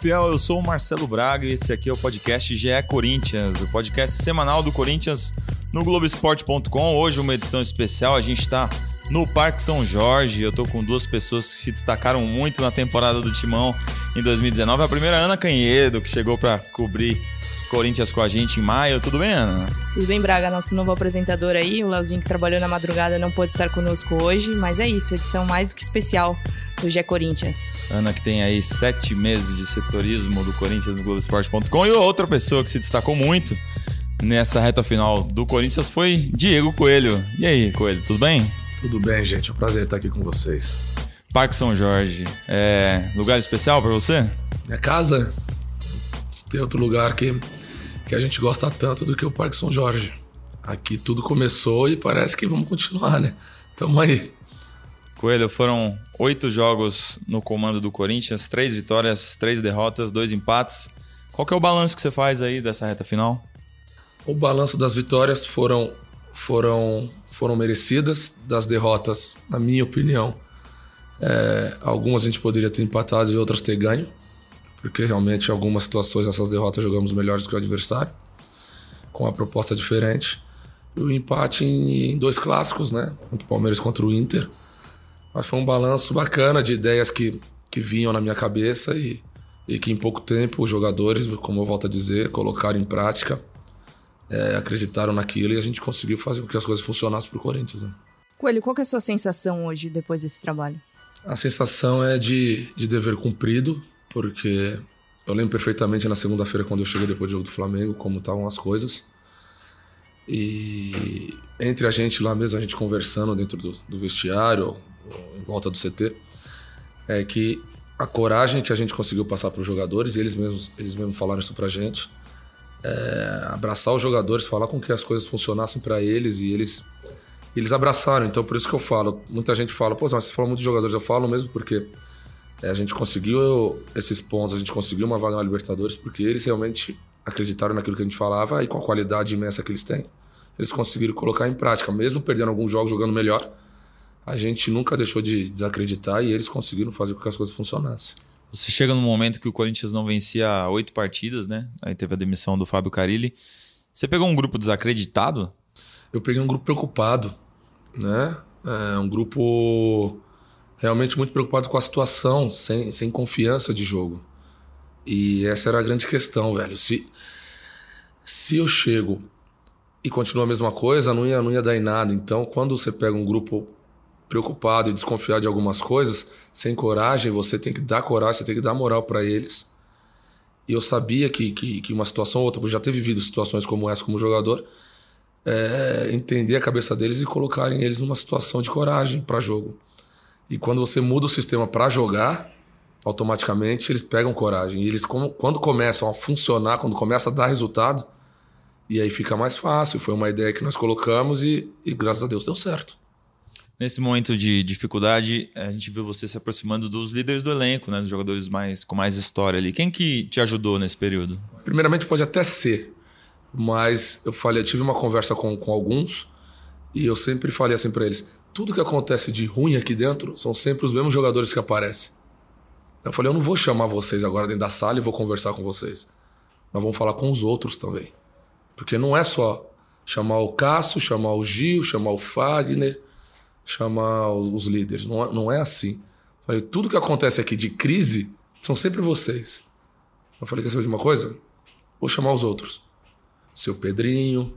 fiel, eu sou o Marcelo Braga e esse aqui é o podcast GE Corinthians, o podcast semanal do Corinthians no Globoesporte.com. Hoje uma edição especial, a gente está no Parque São Jorge. Eu tô com duas pessoas que se destacaram muito na temporada do Timão em 2019. A primeira Ana Canhedo, que chegou para cobrir Corinthians com a gente em maio. Tudo bem, Ana? Tudo bem, Braga, nosso novo apresentador aí. O Leozinho que trabalhou na madrugada não pôde estar conosco hoje, mas é isso, edição mais do que especial do Gé Corinthians. Ana que tem aí sete meses de setorismo do Corinthians no Globoesporte.com e outra pessoa que se destacou muito nessa reta final do Corinthians foi Diego Coelho. E aí, Coelho, tudo bem? Tudo bem, gente. É um prazer estar aqui com vocês. Parque São Jorge, é lugar especial para você? Minha casa tem outro lugar que que a gente gosta tanto do que o Parque São Jorge. Aqui tudo começou e parece que vamos continuar, né? Tamo aí. Coelho, foram oito jogos no comando do Corinthians, três vitórias, três derrotas, dois empates. Qual que é o balanço que você faz aí dessa reta final? O balanço das vitórias foram foram foram merecidas, das derrotas, na minha opinião, é, algumas a gente poderia ter empatado e outras ter ganho porque realmente em algumas situações nessas derrotas jogamos melhores do que o adversário, com uma proposta diferente. E o empate em, dois clássicos, né? Contra o Palmeiras contra o Inter. Mas foi um balanço bacana de ideias que, que vinham na minha cabeça e, e que em pouco tempo os jogadores, como eu volto a dizer, colocaram em prática, é, acreditaram naquilo e a gente conseguiu fazer com que as coisas funcionassem para o Corinthians. Né? Coelho, qual é a sua sensação hoje depois desse trabalho? A sensação é de, de dever cumprido, porque eu lembro perfeitamente na segunda-feira quando eu cheguei depois do jogo do Flamengo, como estavam as coisas. E entre a gente lá mesmo, a gente conversando dentro do, do vestiário, em volta do CT, é que a coragem que a gente conseguiu passar para os jogadores, e eles mesmos, eles mesmos falaram isso para a gente, é abraçar os jogadores, falar com que as coisas funcionassem para eles e eles eles abraçaram. Então por isso que eu falo, muita gente fala, pô, mas você falou muito de jogadores, eu falo mesmo porque a gente conseguiu esses pontos, a gente conseguiu uma vaga na Libertadores porque eles realmente acreditaram naquilo que a gente falava e com a qualidade imensa que eles têm, eles conseguiram colocar em prática, mesmo perdendo alguns jogos jogando melhor. A gente nunca deixou de desacreditar e eles conseguiram fazer com que as coisas funcionassem. Você chega num momento que o Corinthians não vencia oito partidas, né? Aí teve a demissão do Fábio Carilli. Você pegou um grupo desacreditado? Eu peguei um grupo preocupado, né? É um grupo realmente muito preocupado com a situação, sem, sem confiança de jogo. E essa era a grande questão, velho. Se, se eu chego e continua a mesma coisa, não ia, não ia dar em nada. Então, quando você pega um grupo preocupado e desconfiado de algumas coisas, sem coragem, você tem que dar coragem, você tem que dar moral para eles. E eu sabia que, que, que, uma situação ou outra, porque já ter vivido situações como essa como jogador, é, entender a cabeça deles e colocarem eles numa situação de coragem para jogo. E quando você muda o sistema para jogar, automaticamente eles pegam coragem. E eles, quando começam a funcionar, quando começa a dar resultado, e aí fica mais fácil. Foi uma ideia que nós colocamos e, e graças a Deus deu certo. Nesse momento de dificuldade, a gente viu você se aproximando dos líderes do elenco, né? Dos jogadores mais, com mais história ali. Quem que te ajudou nesse período? Primeiramente pode até ser, mas eu falei, eu tive uma conversa com, com alguns e eu sempre falei assim para eles: tudo que acontece de ruim aqui dentro são sempre os mesmos jogadores que aparecem. Eu falei, eu não vou chamar vocês agora dentro da sala e vou conversar com vocês. Nós vamos falar com os outros também. Porque não é só chamar o Cássio, chamar o Gil, chamar o Fagner, chamar os líderes. Não é, não é assim. Eu falei, tudo que acontece aqui de crise são sempre vocês. Eu falei, quer saber de uma coisa? Vou chamar os outros. Seu Pedrinho,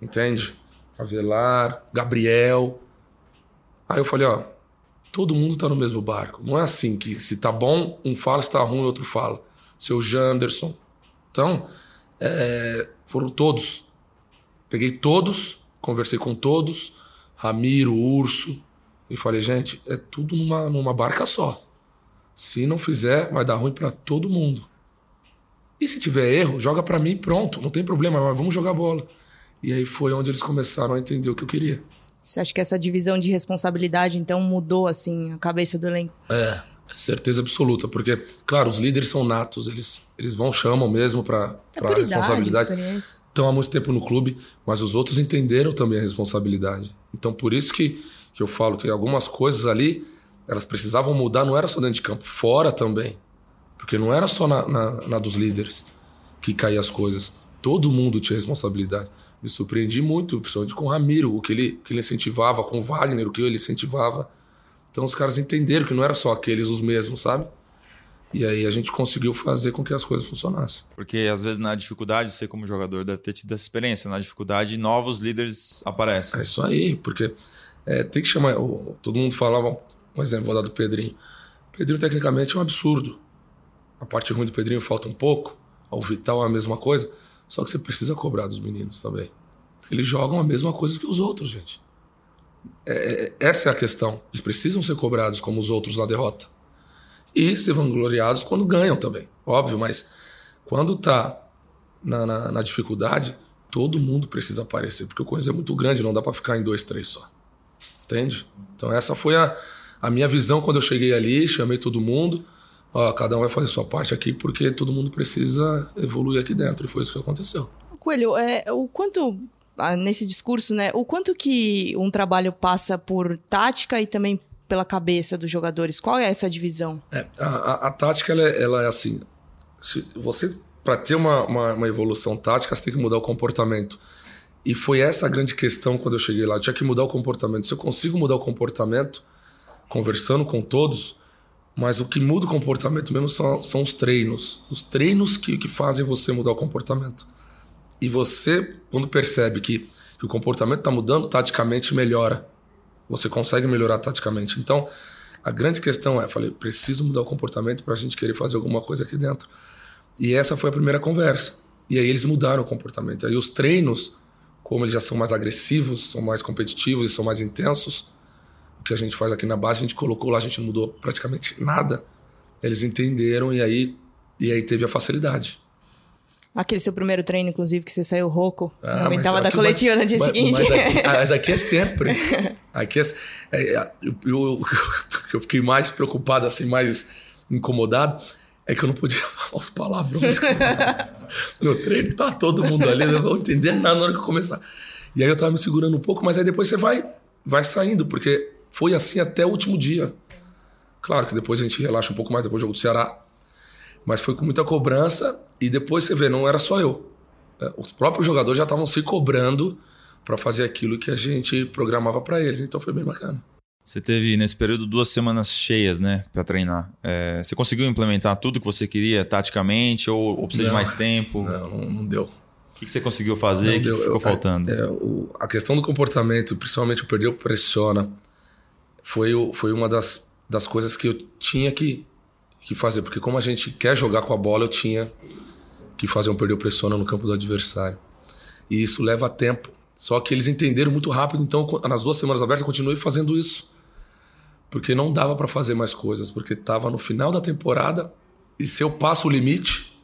entende? Avelar, Gabriel, Aí eu falei, ó, todo mundo tá no mesmo barco. Não é assim que se tá bom, um fala, se tá ruim, outro fala. Seu Janderson. Então, é, foram todos. Peguei todos, conversei com todos, Ramiro, Urso, e falei, gente, é tudo numa, numa barca só. Se não fizer, vai dar ruim para todo mundo. E se tiver erro, joga para mim pronto, não tem problema, mas vamos jogar bola. E aí foi onde eles começaram a entender o que eu queria. Você acha que essa divisão de responsabilidade, então, mudou, assim, a cabeça do elenco? É, certeza absoluta. Porque, claro, os líderes são natos. Eles, eles vão, chamam mesmo para é a responsabilidade. Estão há muito tempo no clube, mas os outros entenderam também a responsabilidade. Então, por isso que, que eu falo que algumas coisas ali, elas precisavam mudar, não era só dentro de campo, fora também. Porque não era só na, na, na dos líderes que caíam as coisas. Todo mundo tinha responsabilidade. Me surpreendi muito, principalmente com o Ramiro, o que ele, que ele incentivava, com o Wagner, o que ele incentivava. Então os caras entenderam que não era só aqueles os mesmos, sabe? E aí a gente conseguiu fazer com que as coisas funcionassem. Porque às vezes na dificuldade, você como jogador deve ter tido essa experiência, na dificuldade novos líderes aparecem. É isso aí, porque é, tem que chamar. Todo mundo falava, um exemplo, vou dar do Pedrinho. O Pedrinho tecnicamente é um absurdo. A parte ruim do Pedrinho falta um pouco. O Vital é a mesma coisa. Só que você precisa cobrar dos meninos também. Eles jogam a mesma coisa que os outros, gente. É, é, essa é a questão. Eles precisam ser cobrados como os outros na derrota. E ser vangloriados quando ganham também. Óbvio, mas quando tá na, na, na dificuldade, todo mundo precisa aparecer. Porque o Corinthians é muito grande, não dá para ficar em dois, três só. Entende? Então essa foi a, a minha visão quando eu cheguei ali, chamei todo mundo. Ó, cada um vai fazer sua parte aqui porque todo mundo precisa evoluir aqui dentro. E foi isso que aconteceu. Coelho, é, o quanto ah, nesse discurso, né? O quanto que um trabalho passa por tática e também pela cabeça dos jogadores? Qual é essa divisão? É, a, a, a, tática ela é, ela é assim. Se você para ter uma, uma, uma, evolução tática, você tem que mudar o comportamento. E foi essa a grande questão quando eu cheguei lá. Eu tinha que mudar o comportamento. Se eu consigo mudar o comportamento, conversando com todos, mas o que muda o comportamento mesmo são, são os treinos. Os treinos que, que fazem você mudar o comportamento. E você, quando percebe que, que o comportamento está mudando, taticamente melhora. Você consegue melhorar taticamente. Então, a grande questão é, falei, preciso mudar o comportamento para a gente querer fazer alguma coisa aqui dentro. E essa foi a primeira conversa. E aí eles mudaram o comportamento. Aí os treinos, como eles já são mais agressivos, são mais competitivos e são mais intensos, que a gente faz aqui na base, a gente colocou lá, a gente não mudou praticamente nada. Eles entenderam e aí, e aí teve a facilidade. Aquele seu primeiro treino, inclusive, que você saiu rouco. Ah, da coletiva no dia mas, seguinte. Mas aqui, mas aqui, é sempre. Aqui é, é eu, eu, eu, fiquei mais preocupado, assim, mais incomodado, é que eu não podia falar os palavrões no treino, tava todo mundo ali, não vou entender nada na hora que eu começar. E aí eu tava me segurando um pouco, mas aí depois você vai, vai saindo, porque foi assim até o último dia. Claro que depois a gente relaxa um pouco mais depois do jogo do Ceará. Mas foi com muita cobrança e depois você vê, não era só eu. É, os próprios jogadores já estavam se cobrando para fazer aquilo que a gente programava para eles. Então foi bem bacana. Você teve nesse período duas semanas cheias, né, para treinar. É, você conseguiu implementar tudo que você queria taticamente ou, ou precisa não, de mais tempo? Não, não, deu. O que, que você conseguiu fazer? O que, que, ficou eu, faltando? É, o, a questão do comportamento, principalmente o perder o pressiona, foi, foi uma das, das coisas que eu tinha que, que fazer. Porque como a gente quer jogar com a bola, eu tinha que fazer um perder o pressiona no campo do adversário. E isso leva tempo. Só que eles entenderam muito rápido, então nas duas semanas abertas eu continuei fazendo isso. Porque não dava para fazer mais coisas, porque estava no final da temporada e se eu passo o limite,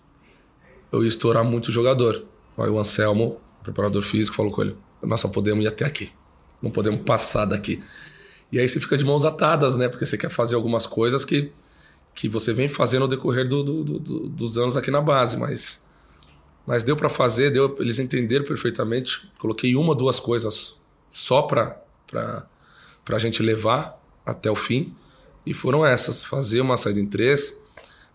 eu ia estourar muito o jogador. Aí o Anselmo, preparador físico, falou com ele: Nós só podemos ir até aqui, não podemos passar daqui. E aí você fica de mãos atadas, né? Porque você quer fazer algumas coisas que, que você vem fazendo no decorrer do, do, do, dos anos aqui na base, mas, mas deu para fazer, deu, eles entenderam perfeitamente. Coloquei uma, duas coisas só para a gente levar até o fim, e foram essas: fazer uma saída em três,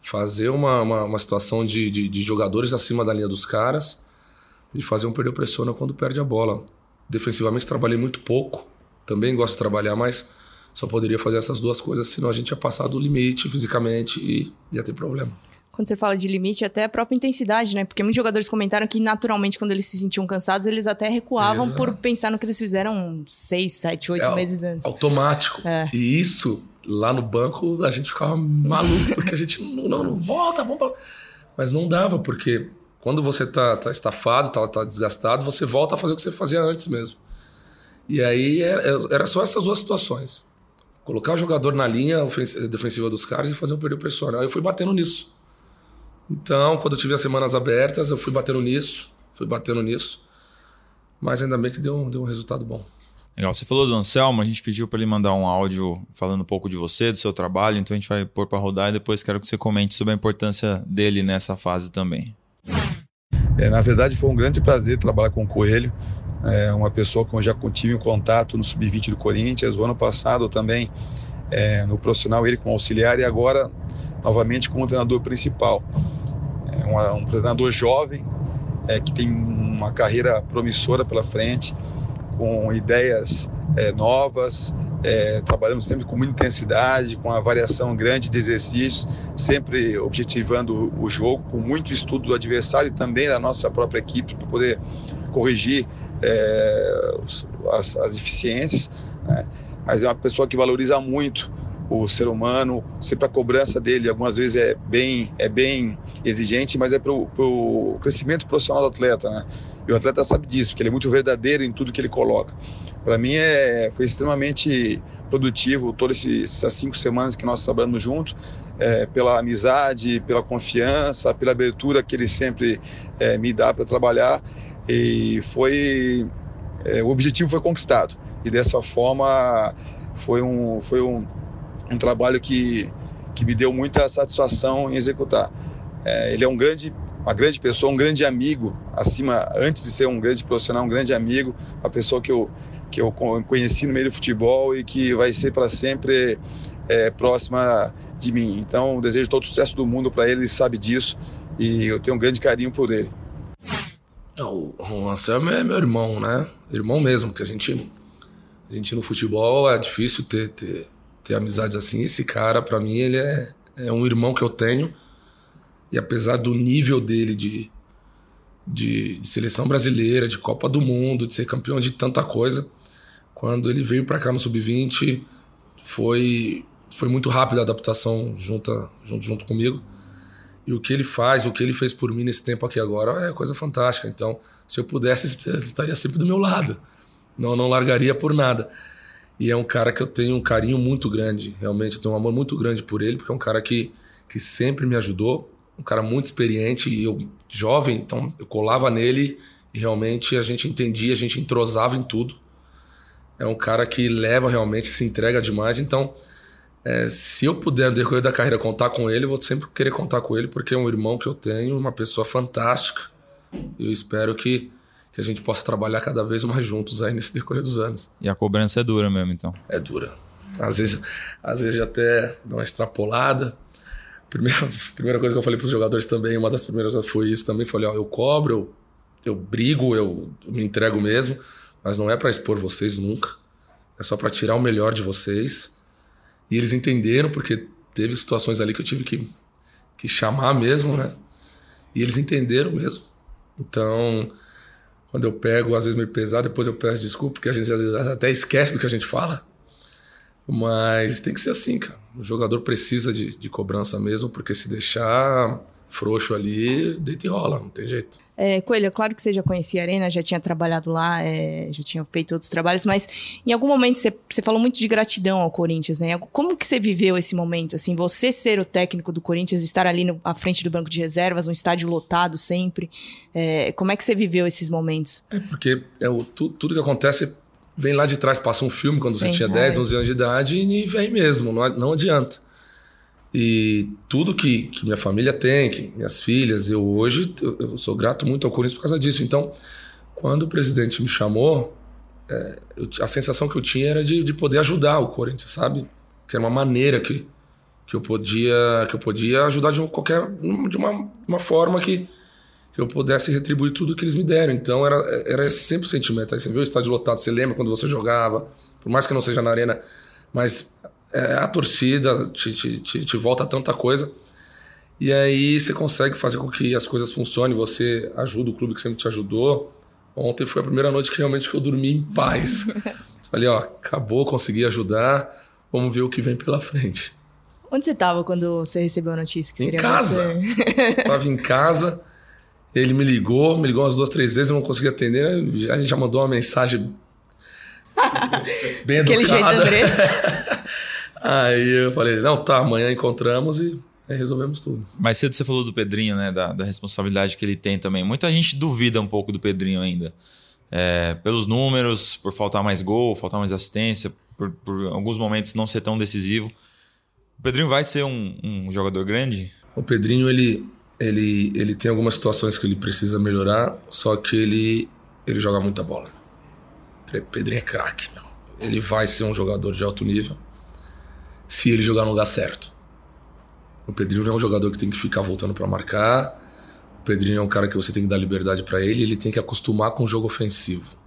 fazer uma, uma, uma situação de, de, de, jogadores acima da linha dos caras e fazer um perder pressão quando perde a bola. Defensivamente trabalhei muito pouco também gosto de trabalhar, mas só poderia fazer essas duas coisas, senão a gente ia passar do limite fisicamente e ia ter problema. Quando você fala de limite, até a própria intensidade, né? Porque muitos jogadores comentaram que naturalmente, quando eles se sentiam cansados, eles até recuavam Exato. por pensar no que eles fizeram seis, sete, oito é meses antes. Automático. É. E isso, lá no banco, a gente ficava maluco, porque a gente não, não, não volta, vamos. Mas não dava, porque quando você tá, tá estafado, tá, tá desgastado, você volta a fazer o que você fazia antes mesmo. E aí era, era só essas duas situações. Colocar o jogador na linha defensiva dos caras e fazer um período pressional. Aí eu fui batendo nisso. Então, quando eu tive as semanas abertas, eu fui batendo nisso, fui batendo nisso. Mas ainda bem que deu, deu um resultado bom. Legal. Você falou do Anselmo, a gente pediu para ele mandar um áudio falando um pouco de você, do seu trabalho, então a gente vai pôr para rodar e depois quero que você comente sobre a importância dele nessa fase também. É, na verdade, foi um grande prazer trabalhar com o Coelho é uma pessoa que eu já tive um contato no Sub-20 do Corinthians, o ano passado também é, no profissional ele como auxiliar e agora novamente como treinador principal. É um, um treinador jovem, é, que tem uma carreira promissora pela frente, com ideias é, novas, é, trabalhamos sempre com muita intensidade, com uma variação grande de exercícios, sempre objetivando o jogo, com muito estudo do adversário e também da nossa própria equipe para poder corrigir é, as, as, deficiências. Né? Mas é uma pessoa que valoriza muito o ser humano, sempre a cobrança dele algumas vezes é bem, é bem exigente, mas é para o crescimento profissional do atleta. Né? E o atleta sabe disso, porque ele é muito verdadeiro em tudo que ele coloca. Para mim é, foi extremamente produtivo todas essas cinco semanas que nós trabalhamos juntos, é, pela amizade, pela confiança, pela abertura que ele sempre é, me dá para trabalhar. E foi é, o objetivo foi conquistado. E dessa forma foi um, foi um, um trabalho que, que me deu muita satisfação em executar. É, ele é um grande uma grande pessoa, um grande amigo, acima, antes de ser um grande profissional, um grande amigo, uma pessoa que eu, que eu conheci no meio do futebol e que vai ser para sempre é, próxima de mim. Então, desejo todo o sucesso do mundo para ele, ele sabe disso e eu tenho um grande carinho por ele. É, o Anselmo é meu irmão, né? Irmão mesmo, que a gente, a gente no futebol é difícil ter, ter, ter amizades assim. Esse cara, para mim, ele é, é um irmão que eu tenho e apesar do nível dele de, de, de, seleção brasileira, de Copa do Mundo, de ser campeão de tanta coisa, quando ele veio para cá no sub-20, foi foi muito rápida a adaptação junto, junto junto comigo. E o que ele faz, o que ele fez por mim nesse tempo aqui agora é coisa fantástica. Então, se eu pudesse, ele estaria sempre do meu lado. Não, não largaria por nada. E é um cara que eu tenho um carinho muito grande. Realmente, eu tenho um amor muito grande por ele, porque é um cara que, que sempre me ajudou um cara muito experiente e eu jovem, então eu colava nele e realmente a gente entendia, a gente entrosava em tudo. É um cara que leva realmente, se entrega demais. Então, é, se eu puder, no decorrer da carreira, contar com ele, eu vou sempre querer contar com ele, porque é um irmão que eu tenho, uma pessoa fantástica. Eu espero que, que a gente possa trabalhar cada vez mais juntos aí nesse decorrer dos anos. E a cobrança é dura mesmo, então? É dura. Às vezes, às vezes até dá uma extrapolada, Primeira, primeira coisa que eu falei para os jogadores também, uma das primeiras foi isso também. Falei, ó, eu cobro, eu, eu brigo, eu, eu me entrego mesmo, mas não é para expor vocês nunca. É só para tirar o melhor de vocês. E eles entenderam, porque teve situações ali que eu tive que, que chamar mesmo, né? E eles entenderam mesmo. Então, quando eu pego, às vezes meio pesado, depois eu peço desculpa, porque a gente às vezes até esquece do que a gente fala. Mas tem que ser assim, cara. O jogador precisa de, de cobrança mesmo, porque se deixar frouxo ali, deita e rola, não tem jeito. É, Coelho, é claro que você já conhecia a Arena, já tinha trabalhado lá, é, já tinha feito outros trabalhos, mas em algum momento você, você falou muito de gratidão ao Corinthians, né? Como que você viveu esse momento? Assim, você ser o técnico do Corinthians, estar ali no, à frente do banco de reservas, um estádio lotado sempre, é, como é que você viveu esses momentos? É porque é o, tu, tudo que acontece vem lá de trás, passa um filme quando Sim, você tinha 10, 11 anos de idade e vem mesmo, não, não adianta. E tudo que, que minha família tem, que minhas filhas, eu hoje eu, sou grato muito ao Corinthians por causa disso. Então, quando o presidente me chamou, é, eu, a sensação que eu tinha era de, de poder ajudar o Corinthians, sabe? Que era uma maneira que, que eu podia que eu podia ajudar de qualquer de uma, uma forma que que eu pudesse retribuir tudo que eles me deram. Então era, era sempre o sentimento. Aí você viu o estádio lotado, você lembra quando você jogava, por mais que não seja na arena, mas é, a torcida te, te, te, te, volta tanta coisa. E aí você consegue fazer com que as coisas funcionem, você ajuda o clube que sempre te ajudou. Ontem foi a primeira noite que realmente que eu dormi em paz. Falei, ó, acabou, consegui ajudar, vamos ver o que vem pela frente. Onde você estava quando você recebeu a notícia que seria em casa. Você? Tava em casa. Ele me ligou, me ligou umas duas, três vezes, eu não consegui atender. A gente já mandou uma mensagem bem educada. Aquele jeito Andressa. Aí eu falei, não, tá, amanhã encontramos e aí resolvemos tudo. Mais cedo você falou do Pedrinho, né? Da, da responsabilidade que ele tem também. Muita gente duvida um pouco do Pedrinho ainda. É, pelos números, por faltar mais gol, faltar mais assistência, por, por alguns momentos não ser tão decisivo. O Pedrinho vai ser um, um jogador grande? O Pedrinho, ele, ele, ele tem algumas situações que ele precisa melhorar, só que ele, ele joga muita bola. Pedrinho é craque. Ele vai ser um jogador de alto nível se ele jogar no lugar certo. O Pedrinho não é um jogador que tem que ficar voltando para marcar. O Pedrinho é um cara que você tem que dar liberdade para ele, ele tem que acostumar com o jogo ofensivo.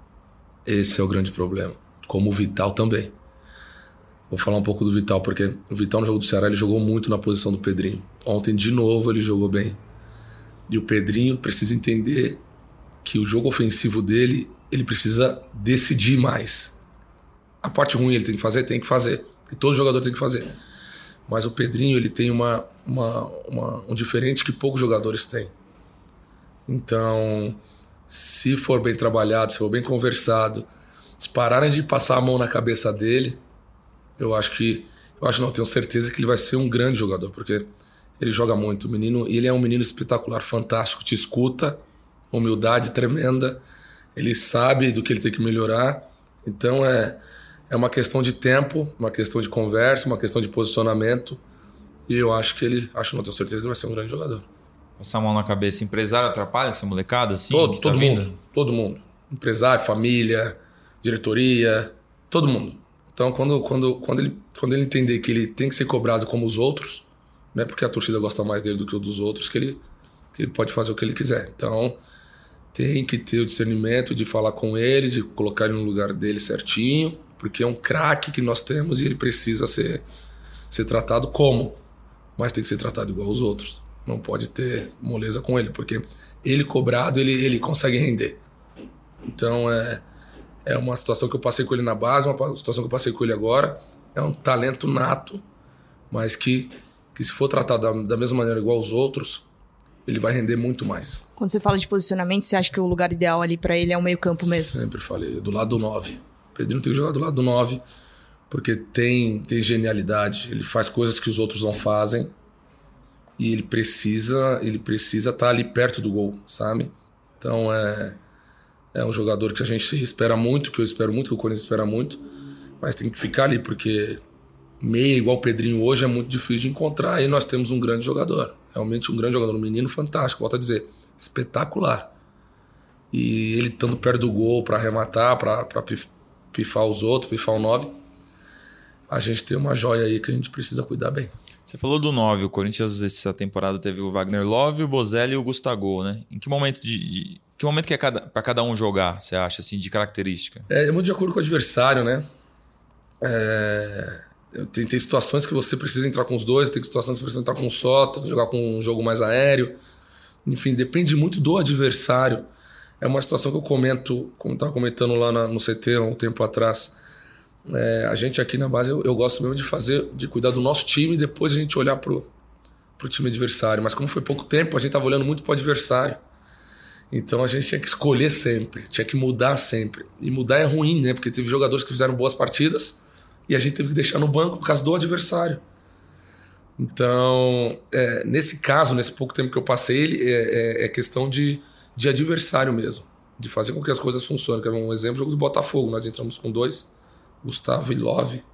Esse é o grande problema. Como o Vital também. Vou falar um pouco do Vital, porque o Vital no jogo do Ceará ele jogou muito na posição do Pedrinho. Ontem, de novo, ele jogou bem. E o Pedrinho precisa entender que o jogo ofensivo dele, ele precisa decidir mais. A parte ruim ele tem que fazer? Tem que fazer. Que todo jogador tem que fazer. Mas o Pedrinho, ele tem uma, uma, uma um diferente que poucos jogadores têm. Então, se for bem trabalhado, se for bem conversado, se pararem de passar a mão na cabeça dele, eu acho que. Eu acho não, tenho certeza que ele vai ser um grande jogador, porque ele joga muito. O menino, ele é um menino espetacular, fantástico, te escuta, humildade tremenda. Ele sabe do que ele tem que melhorar. Então é, é uma questão de tempo, uma questão de conversa, uma questão de posicionamento. E eu acho que ele, acho não tenho certeza que ele vai ser um grande jogador. Passar a mão na cabeça, empresário atrapalha essa molecada assim? Todo, todo tá mundo, vindo? todo mundo. Empresário, família, diretoria, todo mundo. Então, quando, quando, quando, ele, quando ele entender que ele tem que ser cobrado como os outros, não é porque a torcida gosta mais dele do que o dos outros que ele, que ele pode fazer o que ele quiser. Então, tem que ter o discernimento de falar com ele, de colocar ele no lugar dele certinho, porque é um craque que nós temos e ele precisa ser, ser tratado como, mas tem que ser tratado igual aos outros. Não pode ter moleza com ele, porque ele cobrado, ele, ele consegue render. Então, é é uma situação que eu passei com ele na base, uma situação que eu passei com ele agora. É um talento nato, mas que, que se for tratado da, da mesma maneira igual aos outros, ele vai render muito mais. Quando você fala de posicionamento, você acha que o lugar ideal ali para ele é o meio-campo mesmo? Sempre falei, do lado do 9. Pedrinho tem que jogar do lado do 9, porque tem, tem genialidade, ele faz coisas que os outros não fazem e ele precisa ele precisa estar tá ali perto do gol, sabe? Então é é um jogador que a gente espera muito, que eu espero muito, que o Corinthians espera muito, mas tem que ficar ali, porque meia igual o Pedrinho hoje é muito difícil de encontrar. E nós temos um grande jogador, realmente um grande jogador, um menino fantástico, volto a dizer, espetacular. E ele estando perto do gol para arrematar, para pifar os outros, pifar o 9, a gente tem uma joia aí que a gente precisa cuidar bem. Você falou do 9, o Corinthians essa temporada teve o Wagner Love, o Bozelli e o Gustavo, né? Em que momento de, de que momento que é para cada um jogar, você acha, assim, de característica? É, é muito de acordo com o adversário, né? É, tem, tem situações que você precisa entrar com os dois, tem situações que você precisa entrar com um só, tem que jogar com um jogo mais aéreo. Enfim, depende muito do adversário. É uma situação que eu comento, como estava comentando lá na, no CT há um tempo atrás. É, a gente aqui na base, eu, eu, gosto mesmo de fazer, de cuidar do nosso time e depois a gente olhar pro, pro time adversário. Mas como foi pouco tempo, a gente estava olhando muito pro adversário. Então a gente tinha que escolher sempre, tinha que mudar sempre. E mudar é ruim, né? Porque teve jogadores que fizeram boas partidas e a gente teve que deixar no banco por causa do adversário. Então, é, nesse caso, nesse pouco tempo que eu passei, ele, é, é, é, questão de, de adversário mesmo, de fazer com que as coisas funcionem. Quero um exemplo, jogo do Botafogo. Nós entramos com dois, Gustavo e Love,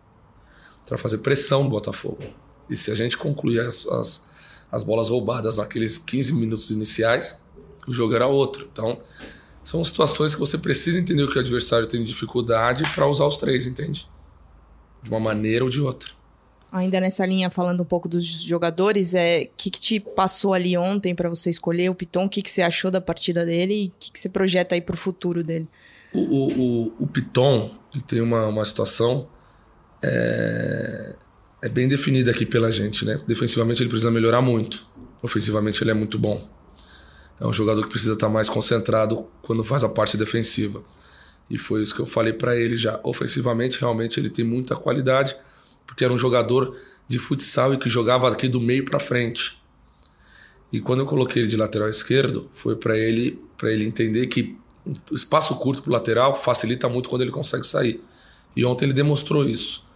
para fazer pressão no Botafogo. E se a gente concluir as, as, as bolas roubadas naqueles 15 minutos iniciais, o jogo era outro. Então, são situações que você precisa entender o que o adversário tem dificuldade para usar os três, entende? De uma maneira ou de outra. Ainda nessa linha, falando um pouco dos jogadores, é que, que te passou ali ontem para você escolher o Piton? O que, que você achou da partida dele e o que, que você projeta aí para o futuro dele? O, o, o, o Piton tem uma, uma situação é, é bem definida aqui pela gente, né? Defensivamente ele precisa melhorar muito. Ofensivamente ele é muito bom. É um jogador que precisa estar mais concentrado quando faz a parte defensiva. E foi isso que eu falei para ele já. Ofensivamente, realmente ele tem muita qualidade, porque era um jogador de futsal e que jogava aqui do meio para frente. E quando eu coloquei ele de lateral esquerdo, foi para ele para ele entender que espaço curto pro lateral facilita muito quando ele consegue sair. E ontem ele demonstrou isso.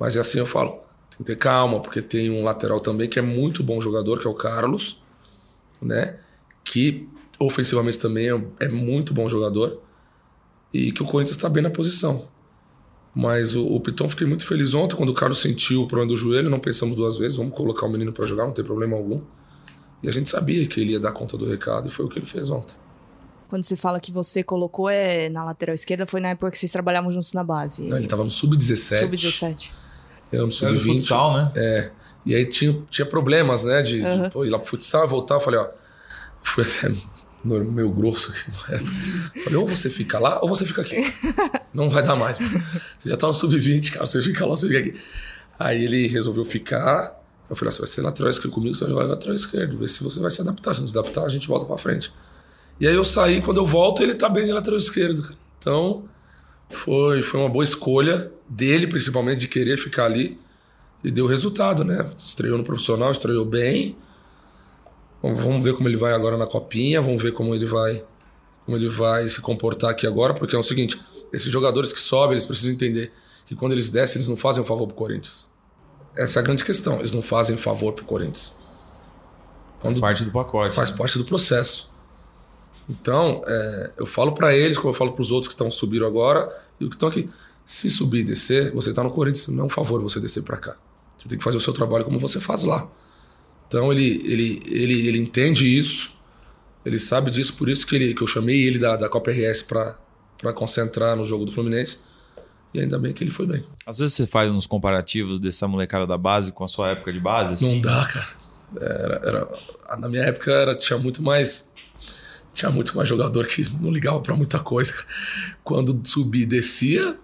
Mas é assim eu falo, tem que ter calma, porque tem um lateral também que é muito bom jogador, que é o Carlos, né? que ofensivamente também é, é muito bom jogador e que o Corinthians está bem na posição. Mas o, o Piton fiquei muito feliz ontem quando o Carlos sentiu o problema do joelho, não pensamos duas vezes, vamos colocar o menino para jogar, não tem problema algum. E a gente sabia que ele ia dar conta do recado e foi o que ele fez ontem. Quando você fala que você colocou é na lateral esquerda, foi na época que vocês trabalhavam juntos na base? Não, ele estava no sub-17. Sub-17. Eu no sub-20. futsal, né? É. E aí tinha, tinha problemas, né? De, uhum. de pô, ir lá pro futsal voltar. Eu falei, ó. Fui até meio grosso aqui. Falei, ou você fica lá ou você fica aqui. Não vai dar mais. Mano. Você já tá no sub-20, cara. Você fica lá, você fica aqui. Aí ele resolveu ficar. Eu falei, você vai ser lateral esquerdo comigo, você vai lateral esquerdo. Ver se você vai se adaptar. Se não se adaptar, a gente volta pra frente. E aí eu saí, quando eu volto, ele tá bem de lateral esquerdo. Então, foi, foi uma boa escolha dele, principalmente, de querer ficar ali. E deu resultado, né? Estreou no profissional, estreou bem. Vamos ver como ele vai agora na copinha, vamos ver como ele vai como ele vai se comportar aqui agora, porque é o seguinte, esses jogadores que sobem, eles precisam entender que quando eles descem, eles não fazem um favor pro Corinthians. Essa é a grande questão, eles não fazem favor pro Corinthians. Quando faz parte do pacote. Faz né? parte do processo. Então, é, eu falo para eles, como eu falo para os outros que estão subindo agora e o que estão aqui. Se subir e descer, você está no Corinthians, não é um favor você descer para cá. Você tem que fazer o seu trabalho como você faz lá. Então ele, ele, ele, ele entende isso, ele sabe disso, por isso que, ele, que eu chamei ele da, da Copa RS para concentrar no jogo do Fluminense. E ainda bem que ele foi bem. Às vezes você faz uns comparativos dessa molecada da base com a sua época de base? Assim? Não dá, cara. Era, era, na minha época era, tinha muito mais. Tinha muito mais jogador que não ligava para muita coisa. Quando subia e descia,